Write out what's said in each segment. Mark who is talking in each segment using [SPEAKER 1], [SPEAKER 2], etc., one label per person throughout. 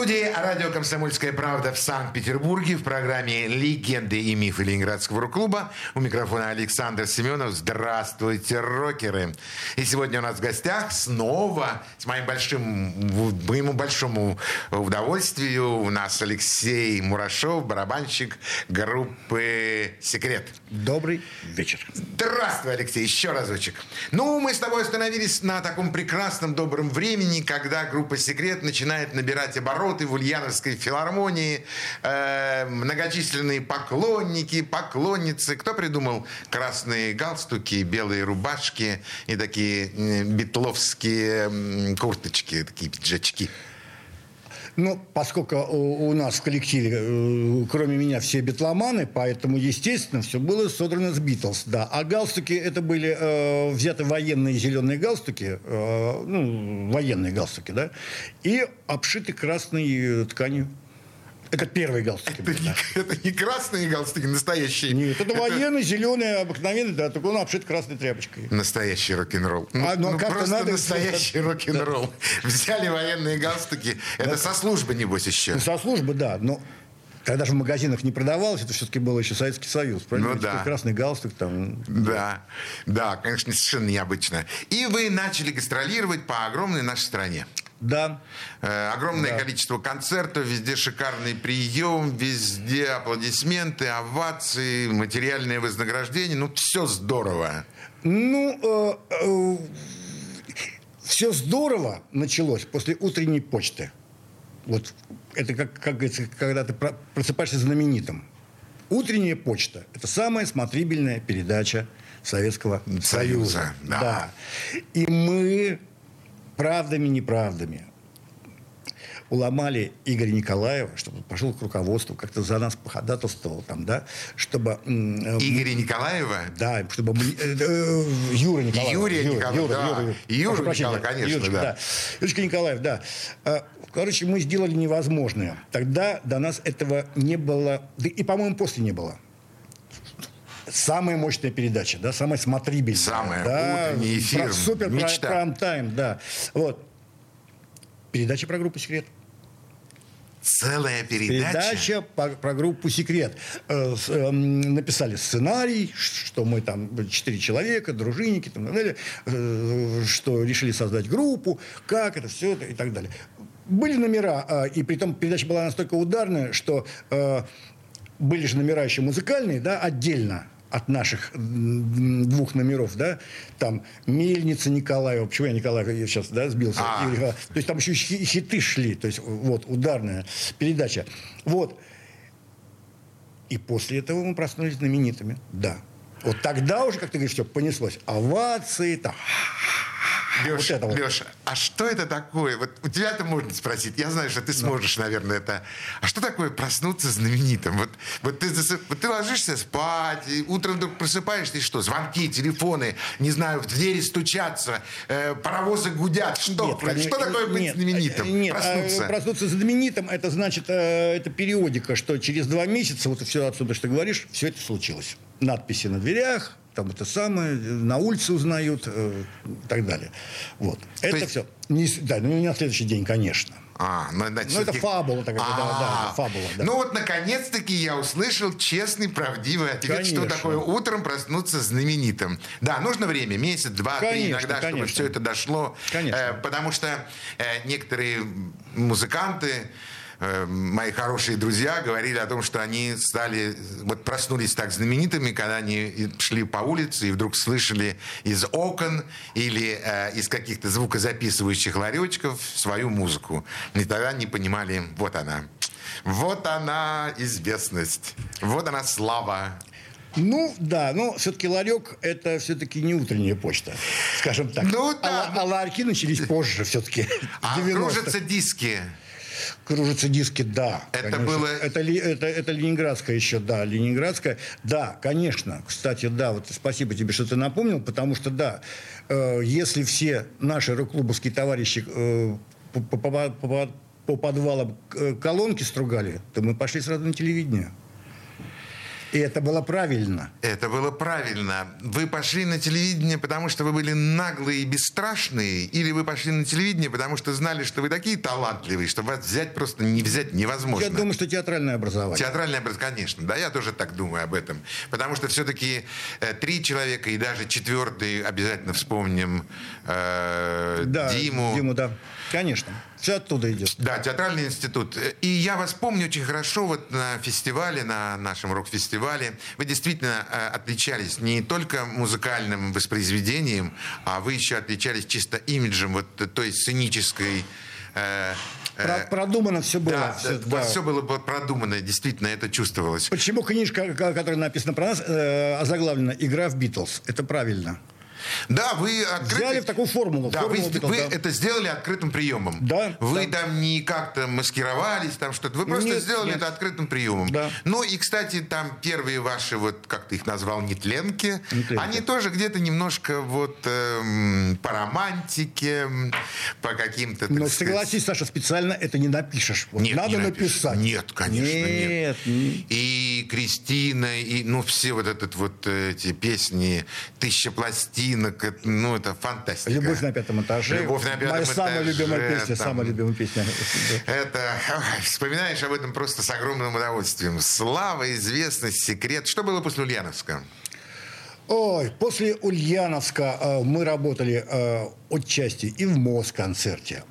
[SPEAKER 1] студии радио «Комсомольская правда» в Санкт-Петербурге в программе «Легенды и мифы Ленинградского рок-клуба». У микрофона Александр Семенов. Здравствуйте, рокеры! И сегодня у нас в гостях снова, с моим большим, моему большому удовольствию, у нас Алексей Мурашов, барабанщик группы «Секрет».
[SPEAKER 2] Добрый вечер.
[SPEAKER 1] Здравствуй, Алексей, еще разочек. Ну, мы с тобой остановились на таком прекрасном, добром времени, когда группа «Секрет» начинает набирать обороты обороты в Ульяновской филармонии, э, многочисленные поклонники, поклонницы. Кто придумал красные галстуки, белые рубашки и такие битловские курточки, такие пиджачки?
[SPEAKER 2] Ну, поскольку у, у нас в коллективе, э, кроме меня, все битломаны, поэтому, естественно, все было содрано с Битлз, да. А галстуки, это были э, взяты военные зеленые галстуки, э, ну, военные галстуки, да, и обшиты красной тканью. Это первые галстуки.
[SPEAKER 1] Это, не, это не красные галстуки, настоящие.
[SPEAKER 2] Нет, это военный, зеленый, обыкновенный, да, только он обшит красной тряпочкой.
[SPEAKER 1] Настоящий рок-н-ролл. А, ну, ну просто надо настоящий рок-н-ролл. Взяли военные галстуки. Это со службы, небось, еще.
[SPEAKER 2] Со службы, да. Но когда же в магазинах не продавалось, это все-таки был еще Советский Союз, правильно?
[SPEAKER 1] Ну да.
[SPEAKER 2] Красный галстук там.
[SPEAKER 1] Да, да, конечно, совершенно необычно. И вы начали гастролировать по огромной нашей стране.
[SPEAKER 2] Да.
[SPEAKER 1] Э, огромное да. количество концертов, везде шикарный прием, везде аплодисменты, овации, материальное вознаграждение. Ну, все здорово.
[SPEAKER 2] Ну, э, э, все здорово началось после утренней почты. Вот это как, как говорится, когда ты просыпаешься знаменитым. Утренняя почта – это самая смотрибельная передача Советского Союза. Союза да. да. И мы правдами, неправдами уломали Игоря Николаева, чтобы пошел к руководству, как-то за нас походатайствовал там, да, чтобы... Э,
[SPEAKER 1] Игоря Николаева?
[SPEAKER 2] Да, чтобы. Э, э, Юра Николаев.
[SPEAKER 1] Юрия Юра, Николаев, Юра, да. Юра, Юра, Юра Николаев, конечно, Юрочка, да. да.
[SPEAKER 2] Юрочка Николаев, да. А, короче, мы сделали невозможное. Тогда до нас этого не было, да и, по-моему, после не было самая мощная передача, да, самая смотрибельная.
[SPEAKER 1] Самая
[SPEAKER 2] да,
[SPEAKER 1] утренний эфир, про,
[SPEAKER 2] Супер мечта. прайм-тайм, да. Вот. Передача про группу «Секрет».
[SPEAKER 1] Целая передача?
[SPEAKER 2] Передача по, про группу «Секрет». Э, с, э, написали сценарий, что мы там четыре человека, дружинники, там, далее, э, что решили создать группу, как это, все это и так далее. Были номера, э, и при том передача была настолько ударная, что э, были же номера еще музыкальные, да, отдельно от наших двух номеров, да, там Мельница Николаева, почему я Николаев я сейчас, да, сбился, а. то есть там еще хиты шли, то есть вот ударная передача, вот. И после этого мы проснулись знаменитыми, да. Вот тогда уже, как ты говоришь, все понеслось. Овации, там,
[SPEAKER 1] Леша, вот вот. Леша, а что это такое? Вот у тебя это можно спросить. Я знаю, что ты сможешь, да. наверное, это. А что такое проснуться знаменитым? Вот, вот, ты, вот ты ложишься спать, и утром вдруг просыпаешься, и что? Звонки, телефоны, не знаю, в двери стучатся, э, паровозы гудят. Что, нет, конечно, что такое быть нет, знаменитым?
[SPEAKER 2] Э, нет, проснуться? проснуться знаменитым, это значит, э, это периодика, что через два месяца, вот все отсюда, что говоришь, все это случилось. Надписи на дверях, там это самое, на улице узнают э, и так далее. Вот. То это есть... все. Не, да, ну не на следующий день, конечно.
[SPEAKER 1] А, ну, значит,
[SPEAKER 2] ну это фабула такая, да, да, фабула. Да.
[SPEAKER 1] Ну вот, наконец-таки я услышал честный, правдивый ответ, конечно. что такое утром проснуться знаменитым. Да, нужно время, месяц, два, три иногда, конечно. чтобы все это дошло. Конечно. Э, потому что э, некоторые музыканты Э, мои хорошие друзья говорили о том, что они стали, вот проснулись так знаменитыми, когда они шли по улице и вдруг слышали из окон или э, из каких-то звукозаписывающих ларечков свою музыку. И тогда не понимали, вот она. Вот она известность. Вот она слава.
[SPEAKER 2] Ну, да, но все-таки ларек – это все-таки не утренняя почта, скажем так.
[SPEAKER 1] Ну, да.
[SPEAKER 2] А, а ларьки начались позже все-таки.
[SPEAKER 1] А кружатся диски.
[SPEAKER 2] Кружатся диски, да.
[SPEAKER 1] Это конечно. было...
[SPEAKER 2] Это, это, это Ленинградская еще, да, Ленинградская. Да, конечно. Кстати, да, вот спасибо тебе, что ты напомнил, потому что, да, э, если все наши рок-клубовские товарищи э, по, по, по, по подвалам э, колонки стругали, то мы пошли сразу на телевидение. И это было правильно.
[SPEAKER 1] Это было правильно. Вы пошли на телевидение, потому что вы были наглые и бесстрашные, или вы пошли на телевидение, потому что знали, что вы такие талантливые, что вас взять просто не взять невозможно.
[SPEAKER 2] Я думаю, что театральное образование.
[SPEAKER 1] Театральное образование, конечно. Да, я тоже так думаю об этом. Потому что все-таки э, три человека и даже четвертый обязательно вспомним э,
[SPEAKER 2] да,
[SPEAKER 1] Диму.
[SPEAKER 2] Диму, да. Конечно. Все оттуда идет.
[SPEAKER 1] Да, театральный институт. И я вас помню очень хорошо вот на фестивале, на нашем рок-фестивале. Вы действительно э, отличались не только музыкальным воспроизведением, а вы еще отличались чисто имиджем вот той сценической
[SPEAKER 2] э, э, про, продумано все было. Да,
[SPEAKER 1] все, да. все было продумано, действительно, это чувствовалось.
[SPEAKER 2] Почему книжка, которая написана про нас, э, озаглавлена «Игра в Битлз»? Это правильно.
[SPEAKER 1] Да, вы открыты...
[SPEAKER 2] Взяли в такую формулу.
[SPEAKER 1] Да,
[SPEAKER 2] формулу
[SPEAKER 1] вы, Битлз, вы да. это сделали открытым приемом.
[SPEAKER 2] Да.
[SPEAKER 1] Вы
[SPEAKER 2] да.
[SPEAKER 1] там не как-то маскировались, там что-то. Вы просто нет, сделали нет. это открытым приемом.
[SPEAKER 2] Да.
[SPEAKER 1] Ну и, кстати, там первые ваши, вот как ты их назвал, нетленки, нетленки. они тоже где-то немножко вот э, по романтике, по каким-то...
[SPEAKER 2] Но сказать... согласись, Саша, специально это не напишешь. Вот
[SPEAKER 1] нет,
[SPEAKER 2] надо
[SPEAKER 1] не
[SPEAKER 2] написать.
[SPEAKER 1] Нет, конечно, нет. нет. И Кристина, и ну все вот этот вот эти песни «Тысяча пластинок», ну ну, это фантастика.
[SPEAKER 2] Любовь на пятом этаже.
[SPEAKER 1] Любовь на пятом
[SPEAKER 2] Моя
[SPEAKER 1] этаже.
[SPEAKER 2] самая любимая песня, там, самая любимая песня.
[SPEAKER 1] Это, вспоминаешь об этом просто с огромным удовольствием. Слава, известность, секрет. Что было после Ульяновска?
[SPEAKER 2] Ой, после Ульяновска э, мы работали э, отчасти и в МОЗ-концерте.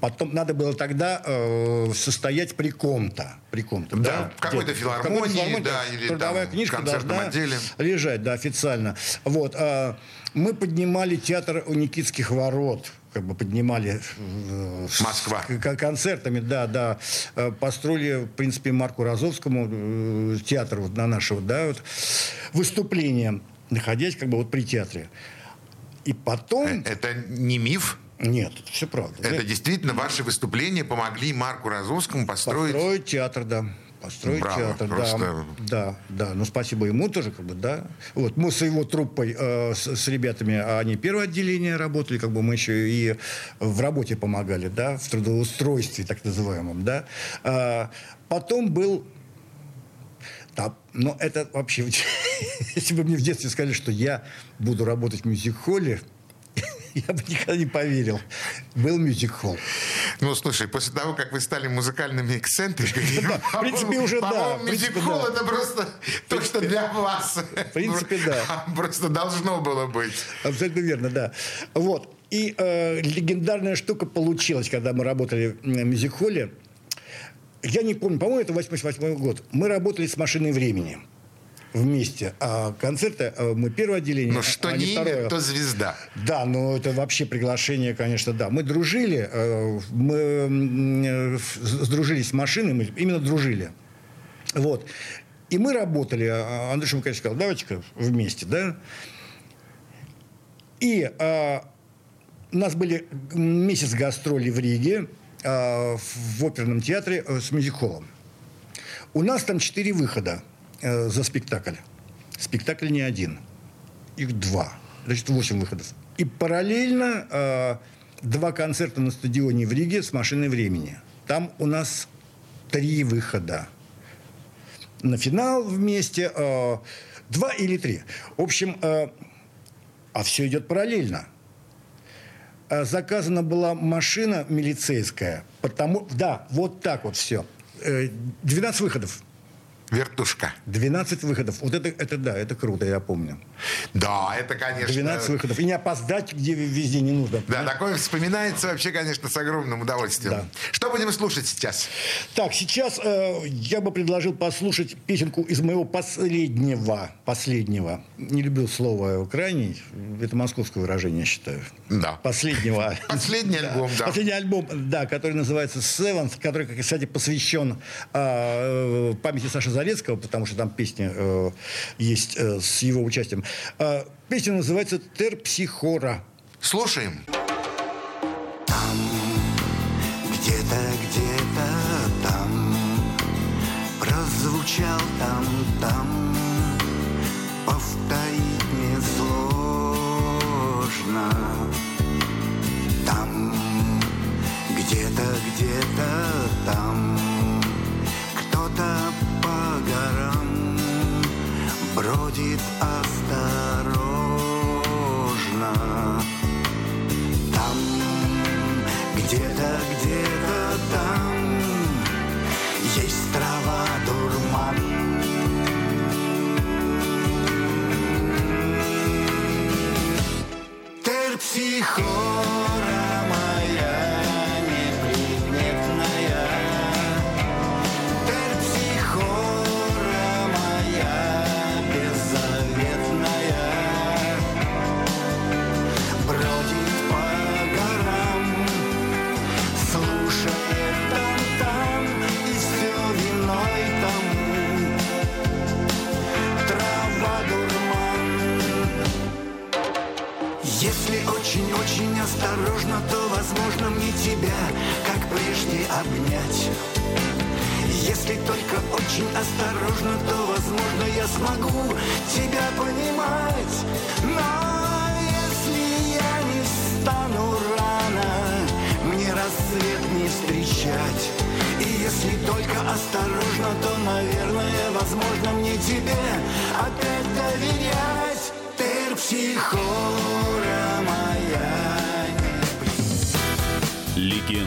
[SPEAKER 2] Потом надо было тогда э, состоять при ком-то. При ком-то,
[SPEAKER 1] да, да в какой-то филармонии, какой филармонии, да, или
[SPEAKER 2] трудовая
[SPEAKER 1] там,
[SPEAKER 2] книжка должна
[SPEAKER 1] отделе.
[SPEAKER 2] лежать, да, официально. Вот, э, мы поднимали театр у Никитских ворот как бы поднимали
[SPEAKER 1] э, Москва.
[SPEAKER 2] С концертами, да, да. Э, построили, в принципе, Марку Розовскому э, театр вот на нашего, да, вот, выступление находясь как бы вот при театре. И потом... Э,
[SPEAKER 1] это не миф?
[SPEAKER 2] Нет, это все правда.
[SPEAKER 1] Это да? действительно ваши выступления помогли Марку Розовскому построить...
[SPEAKER 2] Построить театр, да. Построить Браво, театр, просто... да. Да, да. Ну, спасибо ему тоже, как бы, да. Вот мы с его труппой, э, с, с ребятами, а они первое отделение работали, как бы мы еще и в работе помогали, да, в трудоустройстве, так называемом, да. А, потом был да, но это вообще, если бы мне в детстве сказали, что я буду работать в мюзик-холле, я бы никогда не поверил. Был мюзик-холл.
[SPEAKER 1] Ну, слушай, после того, как вы стали музыкальными эксцентриками,
[SPEAKER 2] в принципе, уже да.
[SPEAKER 1] Мюзик-холл это просто то, что для вас.
[SPEAKER 2] В принципе, да.
[SPEAKER 1] Просто должно было быть.
[SPEAKER 2] Абсолютно верно, да. Вот. И э, легендарная штука получилась, когда мы работали в мюзик-холле я не помню, по-моему, это 88 год. Мы работали с машиной времени вместе. А концерты э, мы первое отделение.
[SPEAKER 1] Но ну, что а не, не имя, то звезда.
[SPEAKER 2] Да, но это вообще приглашение, конечно, да. Мы дружили, э, мы э, сдружились с машиной, мы именно дружили. Вот. И мы работали, а Андрей Шумакович сказал, давайте-ка вместе, да. И а, у нас были месяц гастролей в Риге, Э, в оперном театре э, с мюзик-холлом. У нас там четыре выхода э, за спектакль. Спектакль не один. Их два. Значит, восемь выходов. И параллельно э, два концерта на стадионе в Риге с машиной времени. Там у нас три выхода. На финал вместе два или три. В общем, а все идет параллельно. Э, заказана была машина милицейская. Потому, да, вот так вот все. 12 э, выходов.
[SPEAKER 1] Вертушка.
[SPEAKER 2] 12 выходов. Вот это, это да, это круто, я помню.
[SPEAKER 1] Да, это, конечно...
[SPEAKER 2] 12 выходов. И не опоздать, где везде не нужно.
[SPEAKER 1] Да, такое вспоминается вообще, конечно, с огромным удовольствием. Да. Что будем слушать сейчас?
[SPEAKER 2] Так, сейчас э, я бы предложил послушать песенку из моего последнего, последнего, не любил слово крайний, это московское выражение, я считаю.
[SPEAKER 1] Да.
[SPEAKER 2] Последнего.
[SPEAKER 1] Последний альбом, да.
[SPEAKER 2] Последний альбом, да, который называется Seventh, который, кстати, посвящен э, памяти Саши Зарецкого, потому что там песня э, есть э, с его участием. Э, песня называется «Терпсихора».
[SPEAKER 1] Слушаем.
[SPEAKER 3] Там где-то, где-то скучал там, там Повторить несложно Там, где-то, где-то там Кто-то Бродит осторожно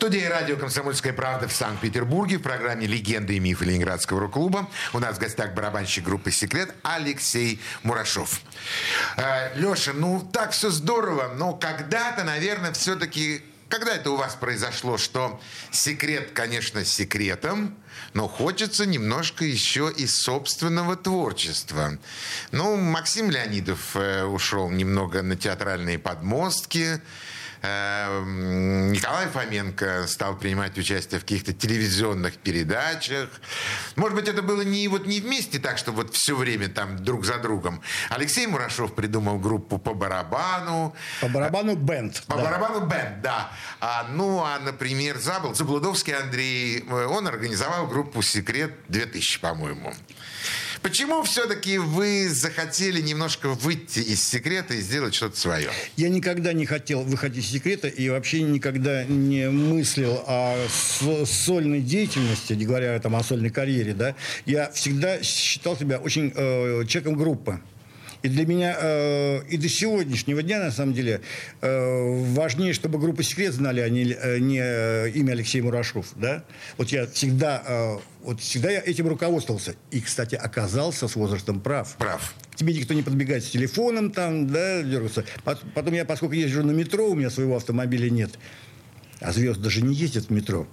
[SPEAKER 1] Студии радио «Комсомольская правда» в Санкт-Петербурге в программе «Легенды и мифы Ленинградского рок-клуба». У нас в гостях барабанщик группы «Секрет» Алексей Мурашов. Э, Леша, ну так все здорово, но когда-то, наверное, все-таки... Когда это у вас произошло, что секрет, конечно, секретом, но хочется немножко еще и собственного творчества. Ну, Максим Леонидов э, ушел немного на театральные подмостки, Николай Фоменко стал принимать участие в каких-то телевизионных передачах. Может быть, это было не, вот, не вместе так, что вот все время там друг за другом. Алексей Мурашов придумал группу по барабану.
[SPEAKER 2] По барабану бенд.
[SPEAKER 1] По
[SPEAKER 2] да.
[SPEAKER 1] барабану бенд, да. А, ну, а, например, забыл, Заблудовский Андрей, э, он организовал группу «Секрет» 2000, по-моему. Почему все-таки вы захотели немножко выйти из секрета и сделать что-то свое?
[SPEAKER 2] Я никогда не хотел выходить из секрета и вообще никогда не мыслил о со- сольной деятельности, не говоря там, о сольной карьере. Да? Я всегда считал себя очень э, человеком группы. И для меня э, и до сегодняшнего дня, на самом деле, э, важнее, чтобы группа «Секрет» знали, а не, э, не э, имя Алексей Мурашов. Да? Вот я всегда, э, вот всегда я этим руководствовался. И, кстати, оказался с возрастом прав.
[SPEAKER 1] Прав.
[SPEAKER 2] Тебе никто не подбегает с телефоном там, да, дергаться. Пот- Потом я, поскольку езжу на метро, у меня своего автомобиля нет. А звезды даже не ездят в метро.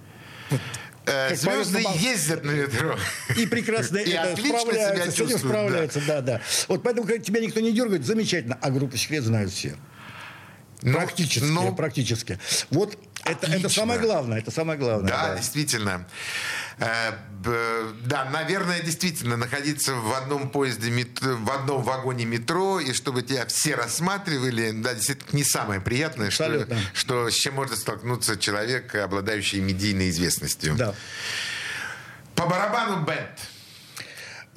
[SPEAKER 1] Э,
[SPEAKER 2] Как
[SPEAKER 1] Звезды
[SPEAKER 2] на-
[SPEAKER 1] ездят на метро.
[SPEAKER 2] И прекрасно
[SPEAKER 1] И
[SPEAKER 2] это справляются, с этим
[SPEAKER 1] чувствуют, да.
[SPEAKER 2] справляются, да. да, Вот поэтому, когда тебя никто не дергает, замечательно. А группу секрет знают все.
[SPEAKER 1] Ну,
[SPEAKER 2] практически,
[SPEAKER 1] ну,
[SPEAKER 2] практически. Вот это, это самое главное, это самое главное.
[SPEAKER 1] Да, действительно. Э, б- Да, наверное, действительно, находиться в одном поезде, мет- в одном вагоне метро, и чтобы тебя все рассматривали, да, действительно, не самое приятное, что,
[SPEAKER 2] Абсолютно.
[SPEAKER 1] что с чем может столкнуться человек, обладающий медийной известностью.
[SPEAKER 2] Да.
[SPEAKER 1] По барабану бенд.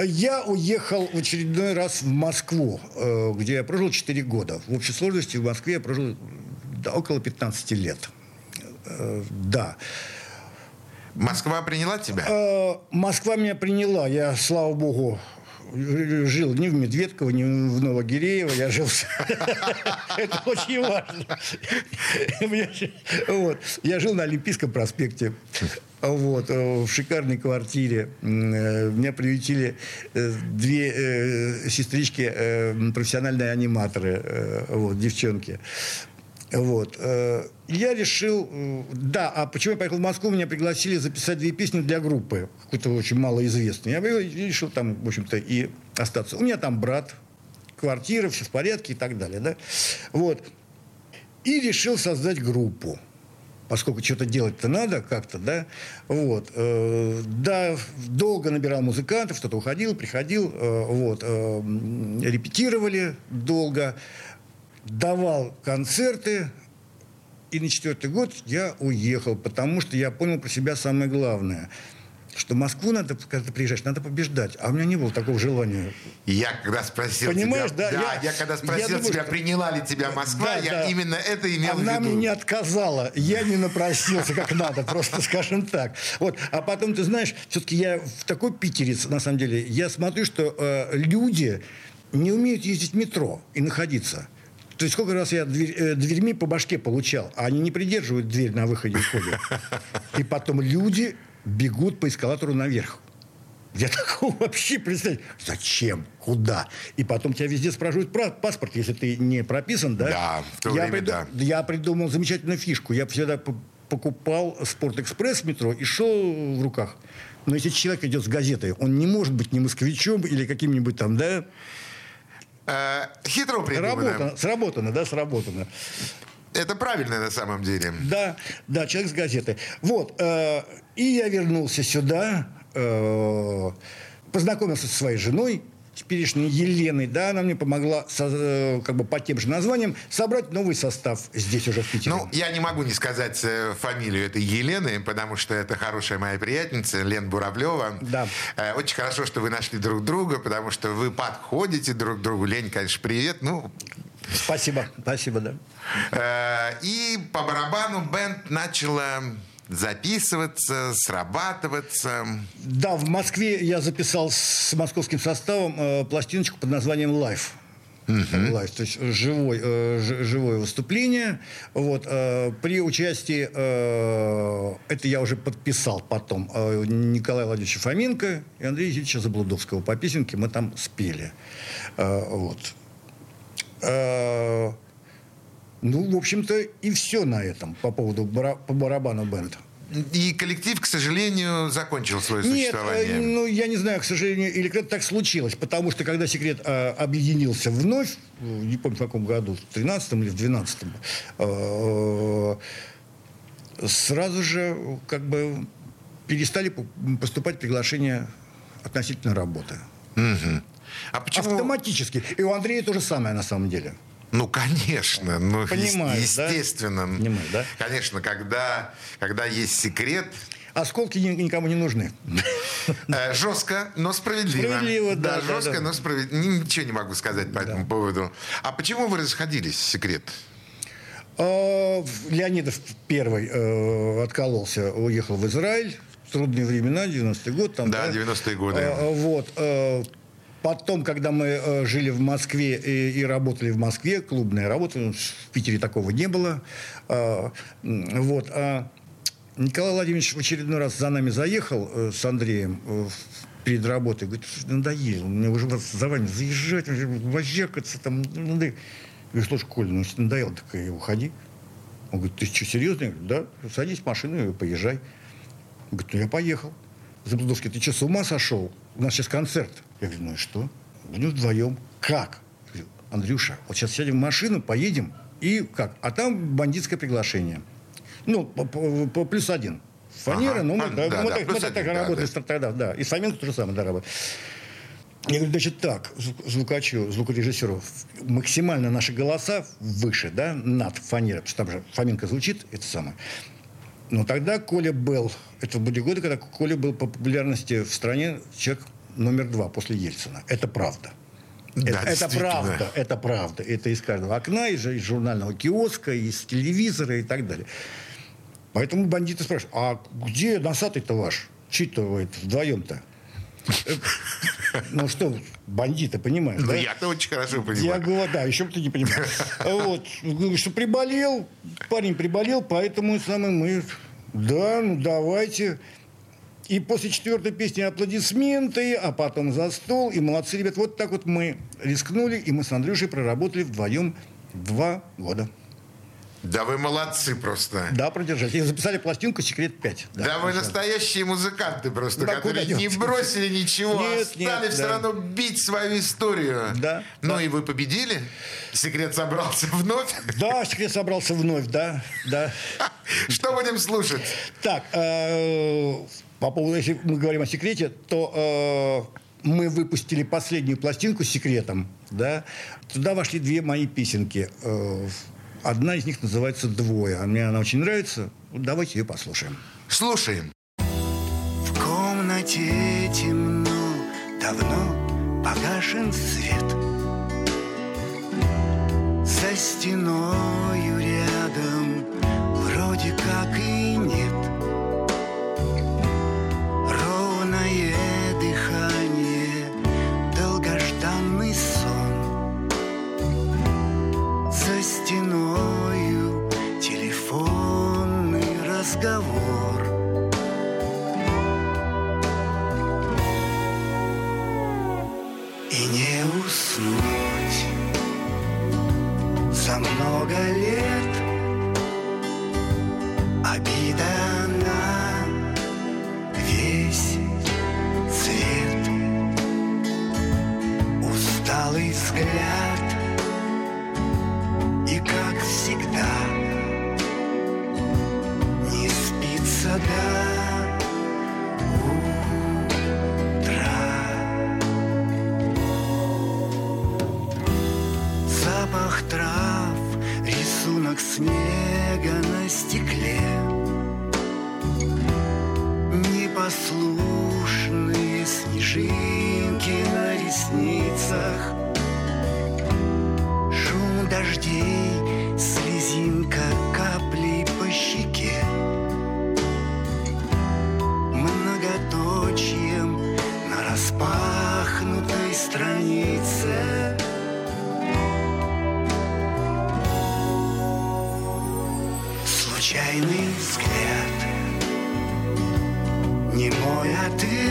[SPEAKER 2] Я уехал в очередной раз в Москву, э, где я прожил 4 года. В общей сложности в Москве я прожил да, около 15 лет. Да.
[SPEAKER 1] Москва приняла тебя?
[SPEAKER 2] Э, Москва меня приняла. Я, слава богу, жил не в Медведково, не в Новогиреево. Я жил... Это очень важно. Я жил на Олимпийском проспекте. Вот, э, в шикарной квартире. Э, Меня приютили две сестрички, профессиональные аниматоры, вот, девчонки. Вот. Э, я решил... Да, а почему я поехал в Москву? Меня пригласили записать две песни для группы, какой-то очень малоизвестной. Я решил там, в общем-то, и остаться. У меня там брат, квартира, все в порядке и так далее. Да? Вот. И решил создать группу поскольку что-то делать-то надо как-то, да, вот, э, да, долго набирал музыкантов, что-то уходил, приходил, э, вот, репетировали долго, давал концерты, и на четвертый год я уехал, потому что я понял про себя самое главное – что Москву надо, когда ты приезжаешь, надо побеждать. А у меня не было такого желания.
[SPEAKER 1] Я когда спросил Понимаешь, тебя, да, да я, я когда спросил я тебя, приняла ли тебя Москва, да, я да. именно это имел
[SPEAKER 2] Она в виду. Она мне не отказала. Я не напросился как надо, просто скажем так. Вот. А потом, ты знаешь, все-таки я в такой питерец, на самом деле, я смотрю, что э, люди не умеют ездить в метро и находиться. То есть сколько раз я дверь, э, дверьми по башке получал, а они не придерживают дверь на выходе и входе. И потом люди бегут по эскалатору наверх. Я такого вообще представить. Зачем? Куда? И потом тебя везде спрашивают про паспорт, если ты не прописан, да?
[SPEAKER 1] Да, в то я время, приду... да.
[SPEAKER 2] Я придумал замечательную фишку. Я всегда покупал Спортэкспресс в метро и шел в руках. Но если человек идет с газетой, он не может быть ни москвичом или каким-нибудь там, да?
[SPEAKER 1] Э, хитро придумано.
[SPEAKER 2] Сработано, сработано, да, сработано.
[SPEAKER 1] Это правильно на самом деле.
[SPEAKER 2] Да, да, человек с газеты. Вот. Э, и я вернулся сюда, э, познакомился со своей женой, теперешней Еленой, да, она мне помогла со, э, как бы по тем же названиям собрать новый состав здесь уже в Питере.
[SPEAKER 1] Ну, я не могу не сказать э, фамилию этой Елены, потому что это хорошая моя приятница, Лен Буравлева.
[SPEAKER 2] Да.
[SPEAKER 1] Э, очень хорошо, что вы нашли друг друга, потому что вы подходите друг к другу. Лень, конечно, привет. Ну,
[SPEAKER 2] Спасибо, спасибо, да.
[SPEAKER 1] И по барабану бенд начала записываться, срабатываться.
[SPEAKER 2] Да, в Москве я записал с московским составом э, пластиночку под названием «Live». Uh-huh. Live, то есть живой, э, живое выступление. Вот, э, при участии, э, это я уже подписал потом, э, Николая Владимировича Фоменко и Андрея Ильича Заблудовского по песенке мы там спели. Э, вот. Э, ну, в общем-то, и все на этом по поводу бара, по барабану бенд.
[SPEAKER 1] И коллектив, к сожалению, закончил свое существование.
[SPEAKER 2] Нет, ну, я не знаю, к сожалению, или как так случилось. Потому что, когда «Секрет» э, объединился вновь, не помню, в каком году, в 13 или в 12 э, сразу же, как бы, перестали поступать приглашения относительно работы.
[SPEAKER 1] Угу.
[SPEAKER 2] А почему... Автоматически. И у Андрея то же самое на самом деле.
[SPEAKER 1] Ну, конечно. Ну,
[SPEAKER 2] Понимаю,
[SPEAKER 1] естественно.
[SPEAKER 2] Да? Понимаю, да?
[SPEAKER 1] Конечно, когда, когда есть секрет...
[SPEAKER 2] Осколки никому не нужны.
[SPEAKER 1] Э, жестко, но справедливо.
[SPEAKER 2] Справедливо, да.
[SPEAKER 1] Да, жестко, да. но справедливо. Ничего не могу сказать по этому да. поводу. А почему вы расходились, секрет?
[SPEAKER 2] А, Леонидов первый э, откололся, уехал в Израиль. Трудные времена, 90-й год. Там,
[SPEAKER 1] да, да, 90-е годы. А,
[SPEAKER 2] вот. Потом, когда мы э, жили в Москве и, и работали в Москве, клубная работа, ну, в Питере такого не было. Э, вот. А Николай Владимирович в очередной раз за нами заехал э, с Андреем э, перед работой. Говорит, надоело, мне уже за вами заезжать, возжекаться там. Ну, надо... Я говорю, слушай, Коля, ну если надоело, так и уходи. Он говорит, ты что, серьезно? Говорю, да, садись в машину и поезжай. Он говорит, ну я поехал. Заблудовский, ты что, с ума сошел? У нас сейчас концерт. Я говорю, ну и что? Будем вдвоем. Как? Говорю, Андрюша, вот сейчас сядем в машину, поедем, и как? А там бандитское приглашение. Ну, по, по, по плюс один. Фанера, ага. ну, мы, да, да, мы, да, так, мы так да, работали да. тогда, да. И Фоменко то же самое, да, работает. Я говорю, значит, так, звукачу, звукорежиссеру, максимально наши голоса выше, да, над фанерой, потому что там же Фоменко звучит, это самое. Но тогда Коля был, это были годы, когда Коля был по популярности в стране человек номер два после Ельцина. Это правда. Да, это, это правда, это правда. Это из каждого окна, из, из журнального киоска, из телевизора и так далее. Поэтому бандиты спрашивают, а где носатый-то ваш? Читывает вдвоем-то? Ну что, бандиты, понимаешь,
[SPEAKER 1] да? я-то очень хорошо понимаю.
[SPEAKER 2] Я говорю, да, еще бы ты не понимаешь. Вот, что приболел, парень приболел, поэтому самое мы, да, ну давайте. И после четвертой песни аплодисменты, а потом за стол. И молодцы, ребят. Вот так вот мы рискнули, и мы с Андрюшей проработали вдвоем два года.
[SPEAKER 1] Да вы молодцы просто.
[SPEAKER 4] Да, продержались. И записали пластинку «Секрет 5».
[SPEAKER 1] Да, да вы настоящие музыканты просто, да, которые не бросили ничего, нет, а стали нет, все да. равно бить свою историю.
[SPEAKER 4] Да.
[SPEAKER 1] Ну
[SPEAKER 4] да.
[SPEAKER 1] и вы победили? Секрет собрался вновь?
[SPEAKER 4] Да, секрет собрался вновь, да. да.
[SPEAKER 1] Что будем слушать?
[SPEAKER 4] Так, э, по поводу, если мы говорим о секрете, то э, мы выпустили последнюю пластинку с секретом, да. Туда вошли две мои песенки. Одна из них называется «Двое». А мне она очень нравится. Давайте ее послушаем.
[SPEAKER 1] Слушаем.
[SPEAKER 2] В комнате темно, давно погашен свет. За стеною рядом вроде как и Случайный взгляд. Не мой ответ И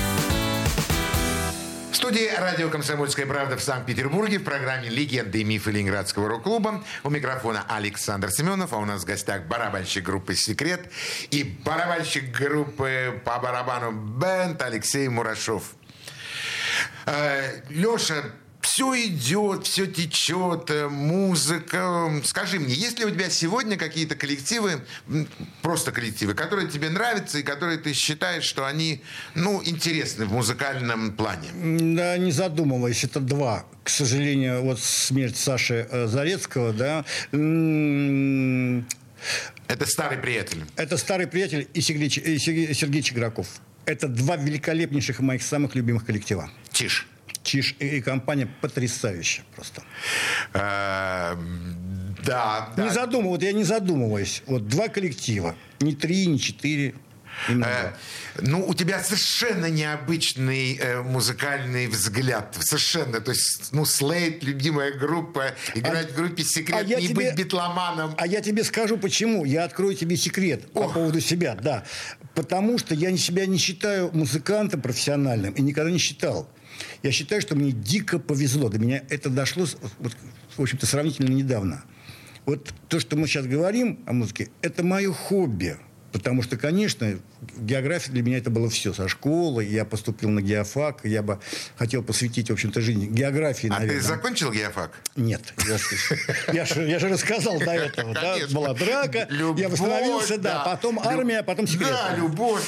[SPEAKER 1] студии радио «Комсомольская правда» в Санкт-Петербурге в программе «Легенды и мифы Ленинградского рок-клуба». У микрофона Александр Семенов, а у нас в гостях барабанщик группы «Секрет» и барабанщик группы по барабану «Бенд» Алексей Мурашов. Э, Леша, все идет, все течет, э, музыка. Скажи мне, есть ли у тебя сегодня какие-то коллективы, просто коллективы, которые тебе нравятся и которые ты считаешь, что они, ну, интересны в музыкальном плане?
[SPEAKER 4] Да, не задумываясь, это два. К сожалению, вот смерть Саши э, Зарецкого, да,
[SPEAKER 1] это старый приятель.
[SPEAKER 4] Это старый приятель и Сергей, и Сергей Чиграков. Это два великолепнейших моих самых любимых коллектива.
[SPEAKER 1] Тише.
[SPEAKER 4] Чиж и компания потрясающая просто.
[SPEAKER 1] Э, да,
[SPEAKER 4] Не задумываюсь, вот я не задумываюсь. Вот два коллектива. Не три, не четыре.
[SPEAKER 1] Э, ну, у тебя совершенно необычный э, музыкальный взгляд. Совершенно. То есть, ну, Слейд, любимая группа, играть а, в группе «Секрет», а не тебе, быть битломаном.
[SPEAKER 2] А я тебе скажу, почему. Я открою тебе секрет Ох. по поводу себя, да. Потому что я себя не считаю музыкантом профессиональным и никогда не считал. Я считаю, что мне дико повезло. До меня это дошло, вот, в общем-то, сравнительно недавно. Вот то, что мы сейчас говорим о музыке, это мое хобби – Потому что, конечно, география для меня это было все. Со школы я поступил на геофак. Я бы хотел посвятить, в общем-то, жизни географии,
[SPEAKER 1] а
[SPEAKER 2] наверное.
[SPEAKER 1] ты закончил геофак?
[SPEAKER 2] Нет. Я, же рассказал до этого. Была драка, я восстановился, да. Потом армия, потом секрет.
[SPEAKER 1] Да, любовь.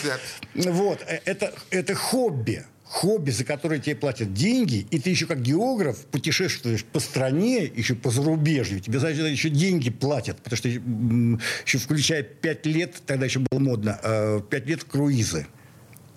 [SPEAKER 2] Вот. Э, это хобби хобби, за которое тебе платят деньги, и ты еще как географ путешествуешь по стране, еще по зарубежью, тебе за это еще деньги платят, потому что еще включая пять лет, тогда еще было модно, э, пять лет круизы.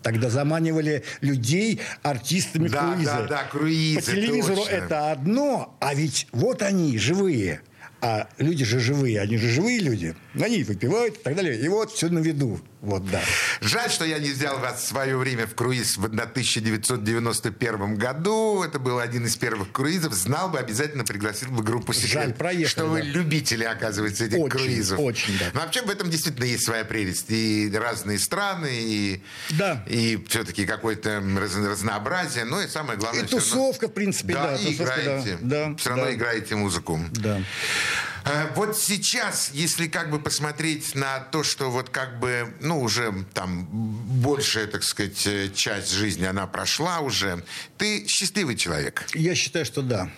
[SPEAKER 2] Тогда заманивали людей артистами
[SPEAKER 1] да,
[SPEAKER 2] круиза.
[SPEAKER 1] Да, да, круизы.
[SPEAKER 2] По телевизору
[SPEAKER 1] точно.
[SPEAKER 2] это одно, а ведь вот они, живые. А люди же живые, они же живые люди. Они выпивают и так далее. И вот все на виду. Вот, да.
[SPEAKER 1] Жаль, что я не взял вас в свое время в круиз в 1991 году. Это был один из первых круизов. Знал бы, обязательно пригласил бы группу «Секрет».
[SPEAKER 2] Жаль, проехали.
[SPEAKER 1] Что вы да. любители, оказывается, этих
[SPEAKER 2] очень,
[SPEAKER 1] круизов.
[SPEAKER 2] Очень, да.
[SPEAKER 1] Но вообще в этом действительно есть своя прелесть. И разные страны, и,
[SPEAKER 2] да.
[SPEAKER 1] и все-таки какое-то разнообразие. Но и самое главное...
[SPEAKER 2] И тусовка,
[SPEAKER 1] равно...
[SPEAKER 2] в принципе,
[SPEAKER 1] да.
[SPEAKER 2] да.
[SPEAKER 1] и
[SPEAKER 2] тусовка,
[SPEAKER 1] играете.
[SPEAKER 2] Да,
[SPEAKER 1] все равно
[SPEAKER 2] да.
[SPEAKER 1] играете музыку.
[SPEAKER 2] Да.
[SPEAKER 1] Э, вот сейчас, если как бы посмотреть на то, что вот как бы, ну, уже там большая, так сказать, э, часть жизни она прошла уже, ты счастливый человек?
[SPEAKER 2] Я считаю, что да.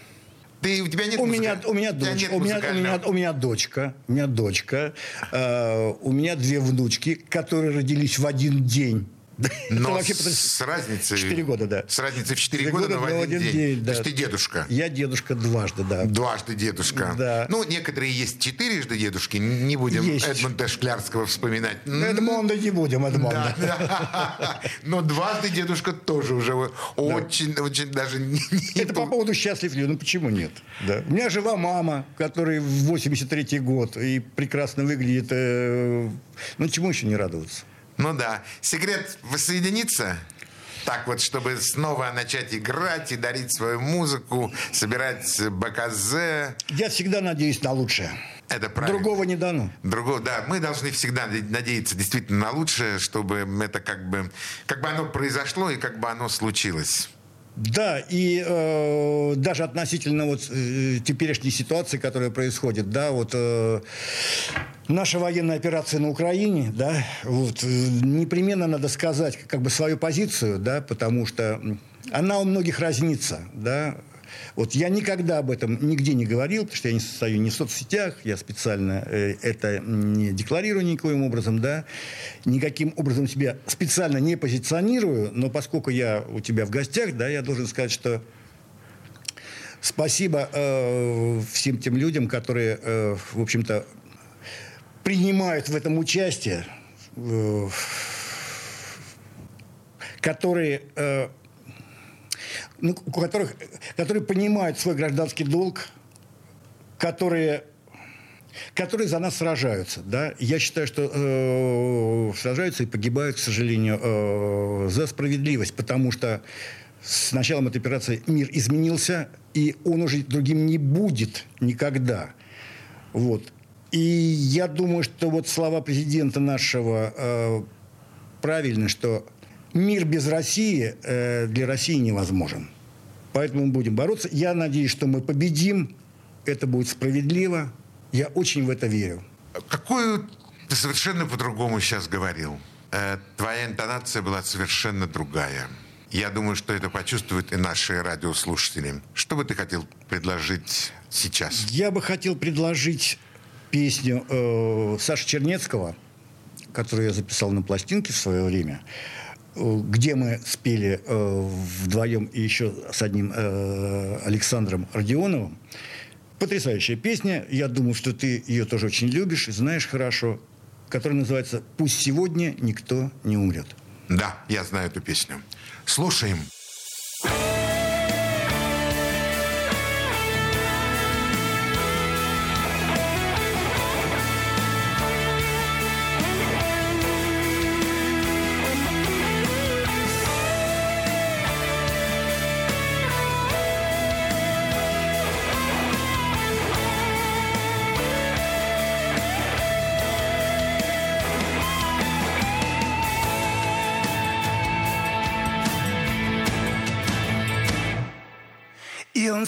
[SPEAKER 1] Ты, у тебя нет
[SPEAKER 2] у меня, у меня, дочь, у, меня, у, меня, у меня дочка, у меня дочка, э, у меня две внучки, которые родились в один день.
[SPEAKER 1] Но вообще, с разницей...
[SPEAKER 2] 4 года, да.
[SPEAKER 1] С разницей в 4, 4 года, года в один, день. день да. То есть ты дедушка.
[SPEAKER 2] Я дедушка дважды, да.
[SPEAKER 1] Дважды дедушка.
[SPEAKER 2] Да.
[SPEAKER 1] Ну, некоторые есть четырежды дедушки. Не будем есть. Эдмунда Шклярского вспоминать.
[SPEAKER 2] Эдмонда не будем, Эдмонда.
[SPEAKER 1] Да, да. Но дважды дедушка тоже уже очень, да. очень даже не...
[SPEAKER 2] Это по поводу счастлив ли? Ну, почему нет? Да. У меня жива мама, которая в 83-й год и прекрасно выглядит. Э, ну, чему еще не радоваться?
[SPEAKER 1] Ну да. Секрет воссоединиться? Так вот, чтобы снова начать играть и дарить свою музыку, собирать БКЗ.
[SPEAKER 2] Я всегда надеюсь на лучшее.
[SPEAKER 1] Это правильно.
[SPEAKER 2] Другого не дано.
[SPEAKER 1] Другого, да. Мы должны всегда надеяться действительно на лучшее, чтобы это как бы, как бы оно произошло и как бы оно случилось.
[SPEAKER 2] Да, и э, даже относительно вот э, теперешней ситуации, которая происходит, да, вот э, наша военная операция на Украине, да, вот, э, непременно надо сказать как бы свою позицию, да, потому что она у многих разнится, да, вот я никогда об этом нигде не говорил, потому что я не состою ни в соцсетях, я специально э, это не декларирую никоим образом, да, никаким образом себя специально не позиционирую, но поскольку я у тебя в гостях, да, я должен сказать, что спасибо э, всем тем людям, которые, э, в общем-то, принимают в этом участие, э, которые э, ну, у которых, которые понимают свой гражданский долг, которые которые за нас сражаются. Да? Я считаю, что э, сражаются и погибают, к сожалению, э, за справедливость, потому что с началом этой операции мир изменился, и он уже другим не будет никогда. Вот. И я думаю, что вот слова президента нашего э, правильны, что мир без России э, для России невозможен. Поэтому мы будем бороться. Я надеюсь, что мы победим. Это будет справедливо. Я очень в это верю.
[SPEAKER 1] Какую ты совершенно по-другому сейчас говорил? Э, твоя интонация была совершенно другая. Я думаю, что это почувствуют и наши радиослушатели. Что бы ты хотел предложить сейчас?
[SPEAKER 2] Я бы хотел предложить песню э, Саши Чернецкого, которую я записал на пластинке в свое время где мы спели э, вдвоем и еще с одним э, Александром Родионовым. Потрясающая песня. Я думаю, что ты ее тоже очень любишь, знаешь хорошо. Которая называется «Пусть сегодня никто не умрет».
[SPEAKER 1] Да, я знаю эту песню. Слушаем.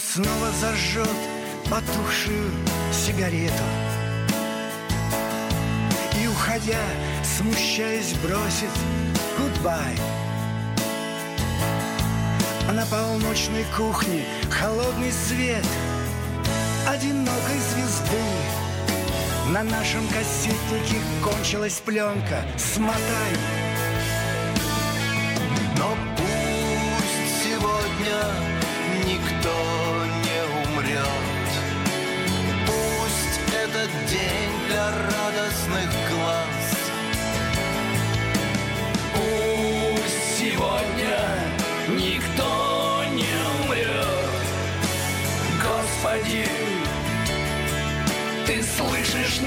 [SPEAKER 3] Снова зажжет потухшую сигарету. И, уходя, смущаясь, бросит «Goodbye» А на полночной кухне холодный свет Одинокой звезды. На нашем кассетнике кончилась пленка. Смотай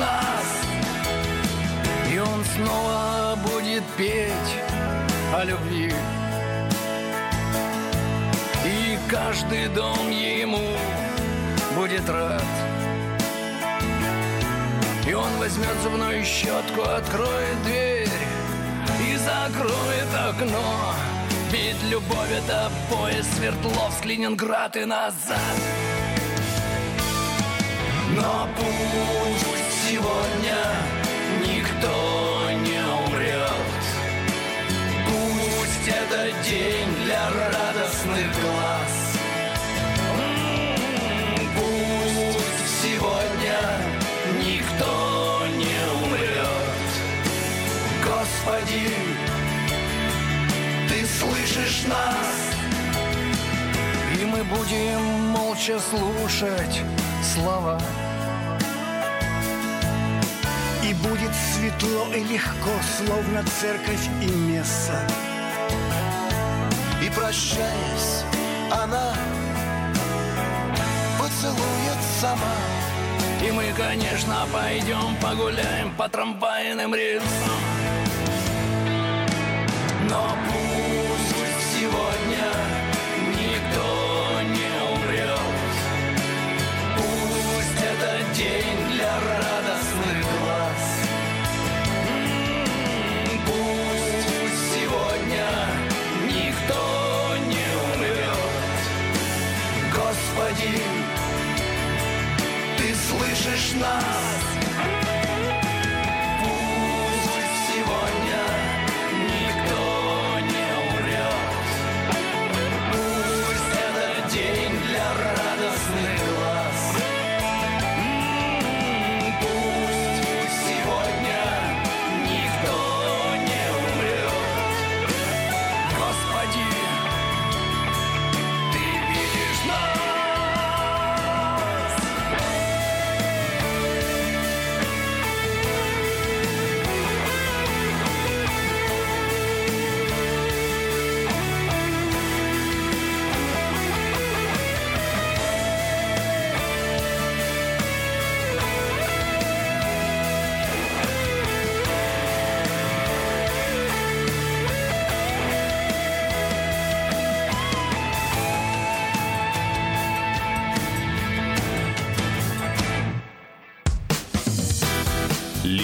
[SPEAKER 5] нас? И он снова будет петь о любви. И каждый дом ему будет рад. И он возьмет зубную щетку, откроет дверь и закроет окно. Ведь любовь это поезд Свердловск, Ленинград и назад Но пусть сегодня никто не умрет Пусть это день для радостных глаз Пусть сегодня никто не умрет Господи, слышишь нас? И мы будем молча слушать слова.
[SPEAKER 3] Будет светло и легко, словно церковь и месса.
[SPEAKER 5] И прощаясь, она поцелует сама.
[SPEAKER 6] И мы, конечно, пойдем погуляем по трамвайным рельсам.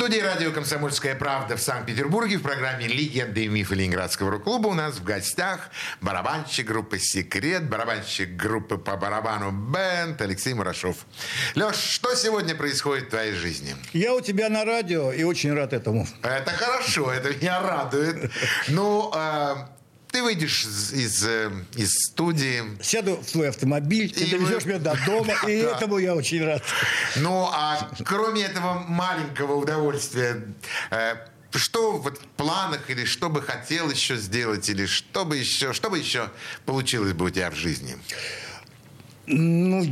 [SPEAKER 1] студии радио «Комсомольская правда» в Санкт-Петербурге в программе «Легенды и мифы Ленинградского рок-клуба» у нас в гостях барабанщик группы «Секрет», барабанщик группы по барабану «Бенд» Алексей Мурашов. Леш, что сегодня происходит в твоей жизни?
[SPEAKER 2] Я у тебя на радио и очень рад этому.
[SPEAKER 1] Это хорошо, это меня радует. Ну, а, ты выйдешь из, из, э, из студии.
[SPEAKER 2] Сяду в твой автомобиль, ты довезешь вы... меня до дома, и этому я очень рад.
[SPEAKER 1] Ну, а кроме этого маленького удовольствия, э, что вот в планах или что бы хотел еще сделать, или что бы еще, что бы еще получилось бы у тебя в жизни?
[SPEAKER 2] Ну,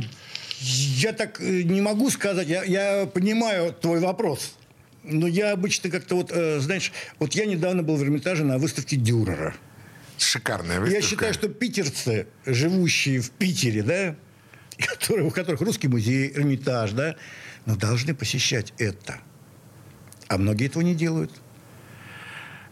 [SPEAKER 2] я так э, не могу сказать. Я, я понимаю твой вопрос. Но я обычно как-то вот, знаешь, вот я недавно был в Эрмитаже на выставке Дюрера.
[SPEAKER 1] Шикарная выставка.
[SPEAKER 2] Я считаю, что питерцы, живущие в Питере, да, которые, у которых русский музей, Эрмитаж, да, но должны посещать это. А многие этого не делают.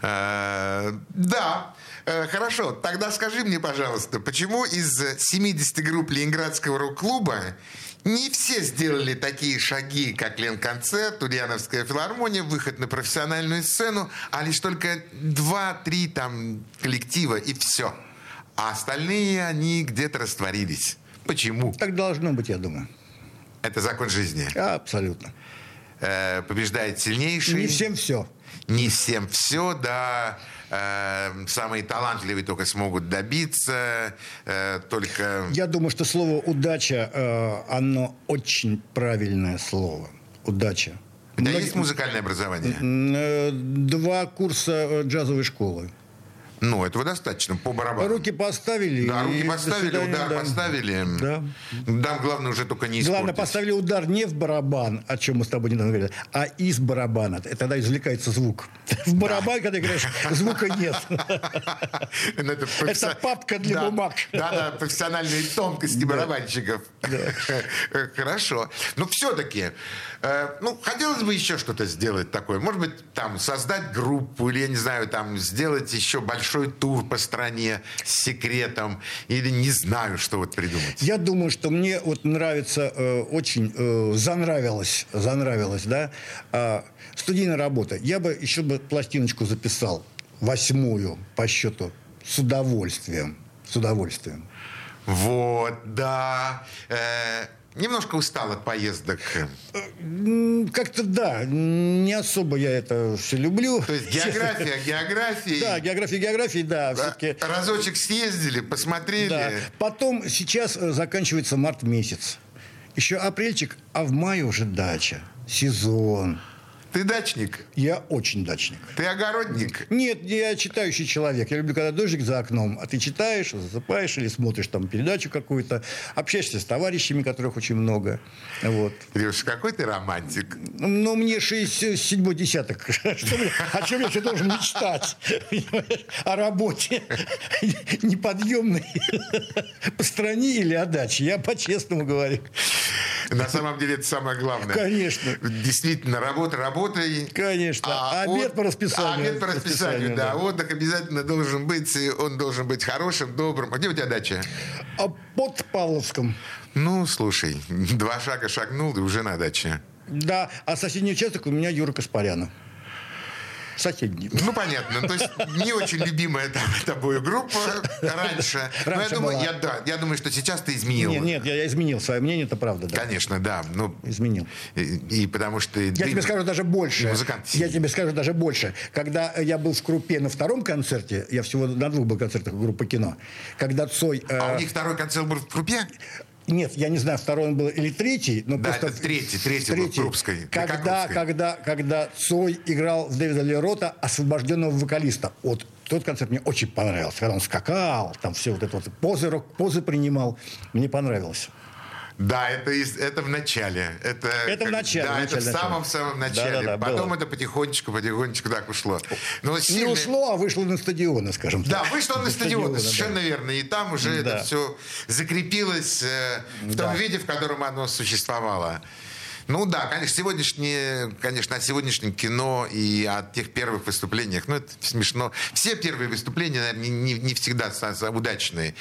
[SPEAKER 1] Э, да, э, хорошо. Тогда скажи мне, пожалуйста, почему из 70 групп Ленинградского рок-клуба не все сделали такие шаги, как Ленконцерт, Ульяновская филармония, выход на профессиональную сцену, а лишь только два-три там коллектива и все. А остальные, они где-то растворились. Почему?
[SPEAKER 2] Так должно быть, я думаю.
[SPEAKER 1] Это закон жизни?
[SPEAKER 2] Абсолютно.
[SPEAKER 1] Э, побеждает сильнейший?
[SPEAKER 2] Не всем все.
[SPEAKER 1] Не всем все, да. Э, самые талантливые только смогут добиться, э, только...
[SPEAKER 2] Я думаю, что слово «удача», э, оно очень правильное слово. Удача.
[SPEAKER 1] У тебя Многие... есть музыкальное образование?
[SPEAKER 2] Э, два курса джазовой школы.
[SPEAKER 1] Ну, этого достаточно, по барабану.
[SPEAKER 2] Руки поставили.
[SPEAKER 1] Да, руки поставили, удар да. поставили. Да. Там главное уже только не испортить.
[SPEAKER 2] Главное, поставили удар не в барабан, о чем мы с тобой недавно говорили, а из барабана. Тогда извлекается звук. В барабан, когда играешь, звука нет. Ну, это папка для бумаг.
[SPEAKER 1] Да, да, профессиональные тонкости барабанщиков. Хорошо. Но все-таки, ну, хотелось бы еще что-то сделать такое. Может быть, там, создать группу, или, я не знаю, там, сделать еще большой большой тур по стране с секретом или не знаю, что вот придумать?
[SPEAKER 2] Я думаю, что мне вот нравится, э, очень э, занравилось, занравилось, да, э, студийная работа. Я бы еще бы пластиночку записал, восьмую по счету, с удовольствием, с удовольствием.
[SPEAKER 1] Вот, да. Э, Немножко устал от поездок.
[SPEAKER 2] Как-то да, не особо я это все люблю.
[SPEAKER 1] То есть география, география.
[SPEAKER 2] Да, география, география, да. Все-таки...
[SPEAKER 1] Разочек съездили, посмотрели. Да.
[SPEAKER 2] Потом сейчас э, заканчивается март месяц. Еще апрельчик, а в мае уже дача. Сезон.
[SPEAKER 1] Ты дачник?
[SPEAKER 2] Я очень дачник.
[SPEAKER 1] Ты огородник?
[SPEAKER 2] Нет, я читающий человек. Я люблю, когда дождик за окном, а ты читаешь, засыпаешь или смотришь там передачу какую-то, общаешься с товарищами, которых очень много. Вот.
[SPEAKER 1] Леша, какой ты романтик?
[SPEAKER 2] Ну, мне седьмой десяток. О чем я еще должен мечтать? О работе неподъемной по стране или о даче? Я по-честному говорю.
[SPEAKER 1] На самом деле это самое главное.
[SPEAKER 2] Конечно.
[SPEAKER 1] Действительно, работа работой.
[SPEAKER 2] Конечно. А обед от... по расписанию.
[SPEAKER 1] Обед по расписанию, да. да. Отдых обязательно должен быть, и он должен быть хорошим, добрым. А где у тебя дача?
[SPEAKER 2] А под Павловском.
[SPEAKER 1] Ну, слушай, два шага шагнул, и уже на даче.
[SPEAKER 2] Да, а соседний участок у меня Юра Каспаряна соседний.
[SPEAKER 1] Ну, понятно. То есть не очень любимая там, тобой группа раньше. раньше я думаю, я, да, я думаю, что сейчас ты изменил.
[SPEAKER 2] Нет, нет, я, я изменил свое мнение, это правда. Да.
[SPEAKER 1] Конечно, да. Ну,
[SPEAKER 2] изменил.
[SPEAKER 1] И, и потому что... Я
[SPEAKER 2] ты, тебе скажу даже больше. Музыкант. Я тебе скажу даже больше. Когда я был в Крупе на втором концерте, я всего на двух был концертах группы кино, когда Цой...
[SPEAKER 1] Э, а у них второй концерт был в Крупе?
[SPEAKER 2] Нет, я не знаю, второй он был или третий, но
[SPEAKER 1] да,
[SPEAKER 2] просто...
[SPEAKER 1] третий, третий, третий был Крупской.
[SPEAKER 2] Когда, когда, когда Цой играл в Дэвида Лерота, освобожденного вокалиста. Вот тот концерт мне очень понравился. Когда он скакал, там все вот это вот позы, позы принимал. Мне понравилось.
[SPEAKER 1] Да, это, это в начале. Это,
[SPEAKER 2] это в начале.
[SPEAKER 1] Да,
[SPEAKER 2] в
[SPEAKER 1] начале,
[SPEAKER 2] это в
[SPEAKER 1] самом-самом начале. Да, да, да,
[SPEAKER 2] Потом
[SPEAKER 1] было. это потихонечку, потихонечку так ушло. Но
[SPEAKER 2] сильный... Не ушло, а вышло на стадионы, скажем
[SPEAKER 1] так. Да, вышло на стадионы, совершенно да. верно. И там уже да. это все закрепилось э, в том да. виде, в котором оно существовало. Ну да, конечно, сегодняшнее, конечно, о сегодняшнем кино и о тех первых выступлениях, ну это смешно. Все первые выступления, наверное, не, не всегда удачные.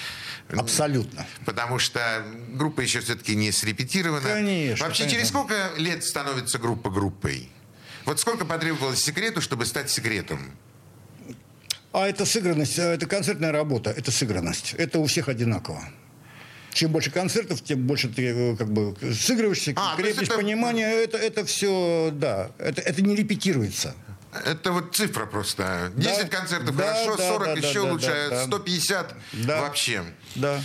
[SPEAKER 2] Абсолютно.
[SPEAKER 1] Потому что группа еще все-таки не срепетирована.
[SPEAKER 2] Конечно.
[SPEAKER 1] Вообще,
[SPEAKER 2] конечно.
[SPEAKER 1] через сколько лет становится группа группой? Вот сколько потребовалось секрету, чтобы стать секретом?
[SPEAKER 2] А это сыгранность, это концертная работа, это сыгранность. Это у всех одинаково чем больше концертов, тем больше ты э, как бы сыгрываешься, а, крепишь это... понимание. Это, это все, да, это, это не репетируется.
[SPEAKER 1] Это вот цифра просто. 10 да, концертов да, хорошо, да, 40 да, еще да, лучше, да, 150 да, вообще.
[SPEAKER 2] Да.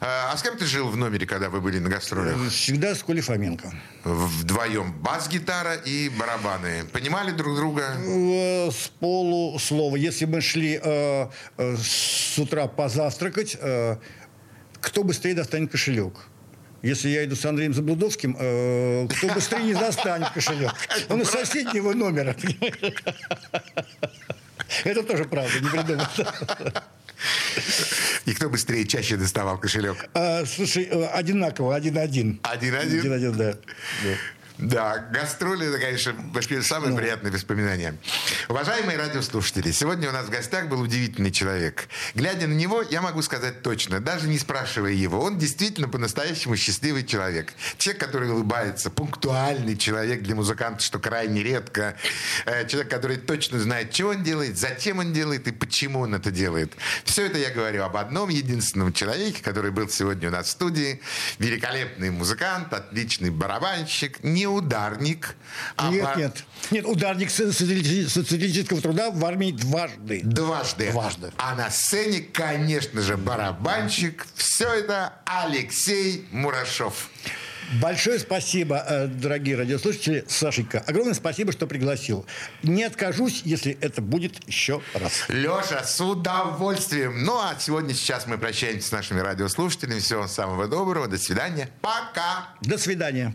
[SPEAKER 1] А, а с кем ты жил в номере, когда вы были на гастролях?
[SPEAKER 2] Всегда с Колей Фоменко.
[SPEAKER 1] Вдвоем. Бас-гитара и барабаны. Понимали друг друга?
[SPEAKER 2] Э, с полуслова. Если мы шли э, э, с утра позавтракать, э, кто быстрее достанет кошелек. Если я иду с Андреем Заблудовским, э, кто быстрее не достанет кошелек. Он из соседнего номера. Это тоже правда, не придумал.
[SPEAKER 1] И кто быстрее, чаще доставал кошелек?
[SPEAKER 2] А, слушай, э, одинаково, один-один.
[SPEAKER 1] Один-один?
[SPEAKER 2] Один-один, да. да.
[SPEAKER 1] Да, гастроли, это, конечно, самые ну. приятные воспоминания. Уважаемые радиослушатели, сегодня у нас в гостях был удивительный человек. Глядя на него, я могу сказать точно, даже не спрашивая его, он действительно по-настоящему счастливый человек. Человек, который улыбается, пунктуальный человек для музыканта, что крайне редко. Э, человек, который точно знает, чего он делает, зачем он делает и почему он это делает. Все это я говорю об одном единственном человеке, который был сегодня у нас в студии. Великолепный музыкант, отличный барабанщик, не не ударник.
[SPEAKER 2] А нет, пар... нет. Нет, ударник социалистического труда в армии дважды.
[SPEAKER 1] Дважды. Дважды. А на сцене, конечно же, барабанщик. Все это Алексей Мурашов.
[SPEAKER 2] Большое спасибо, э, дорогие радиослушатели. Сашенька, огромное спасибо, что пригласил. Не откажусь, если это будет еще раз.
[SPEAKER 1] Леша, с удовольствием. Ну, а сегодня сейчас мы прощаемся с нашими радиослушателями. Всего самого доброго. До свидания. Пока.
[SPEAKER 2] До свидания.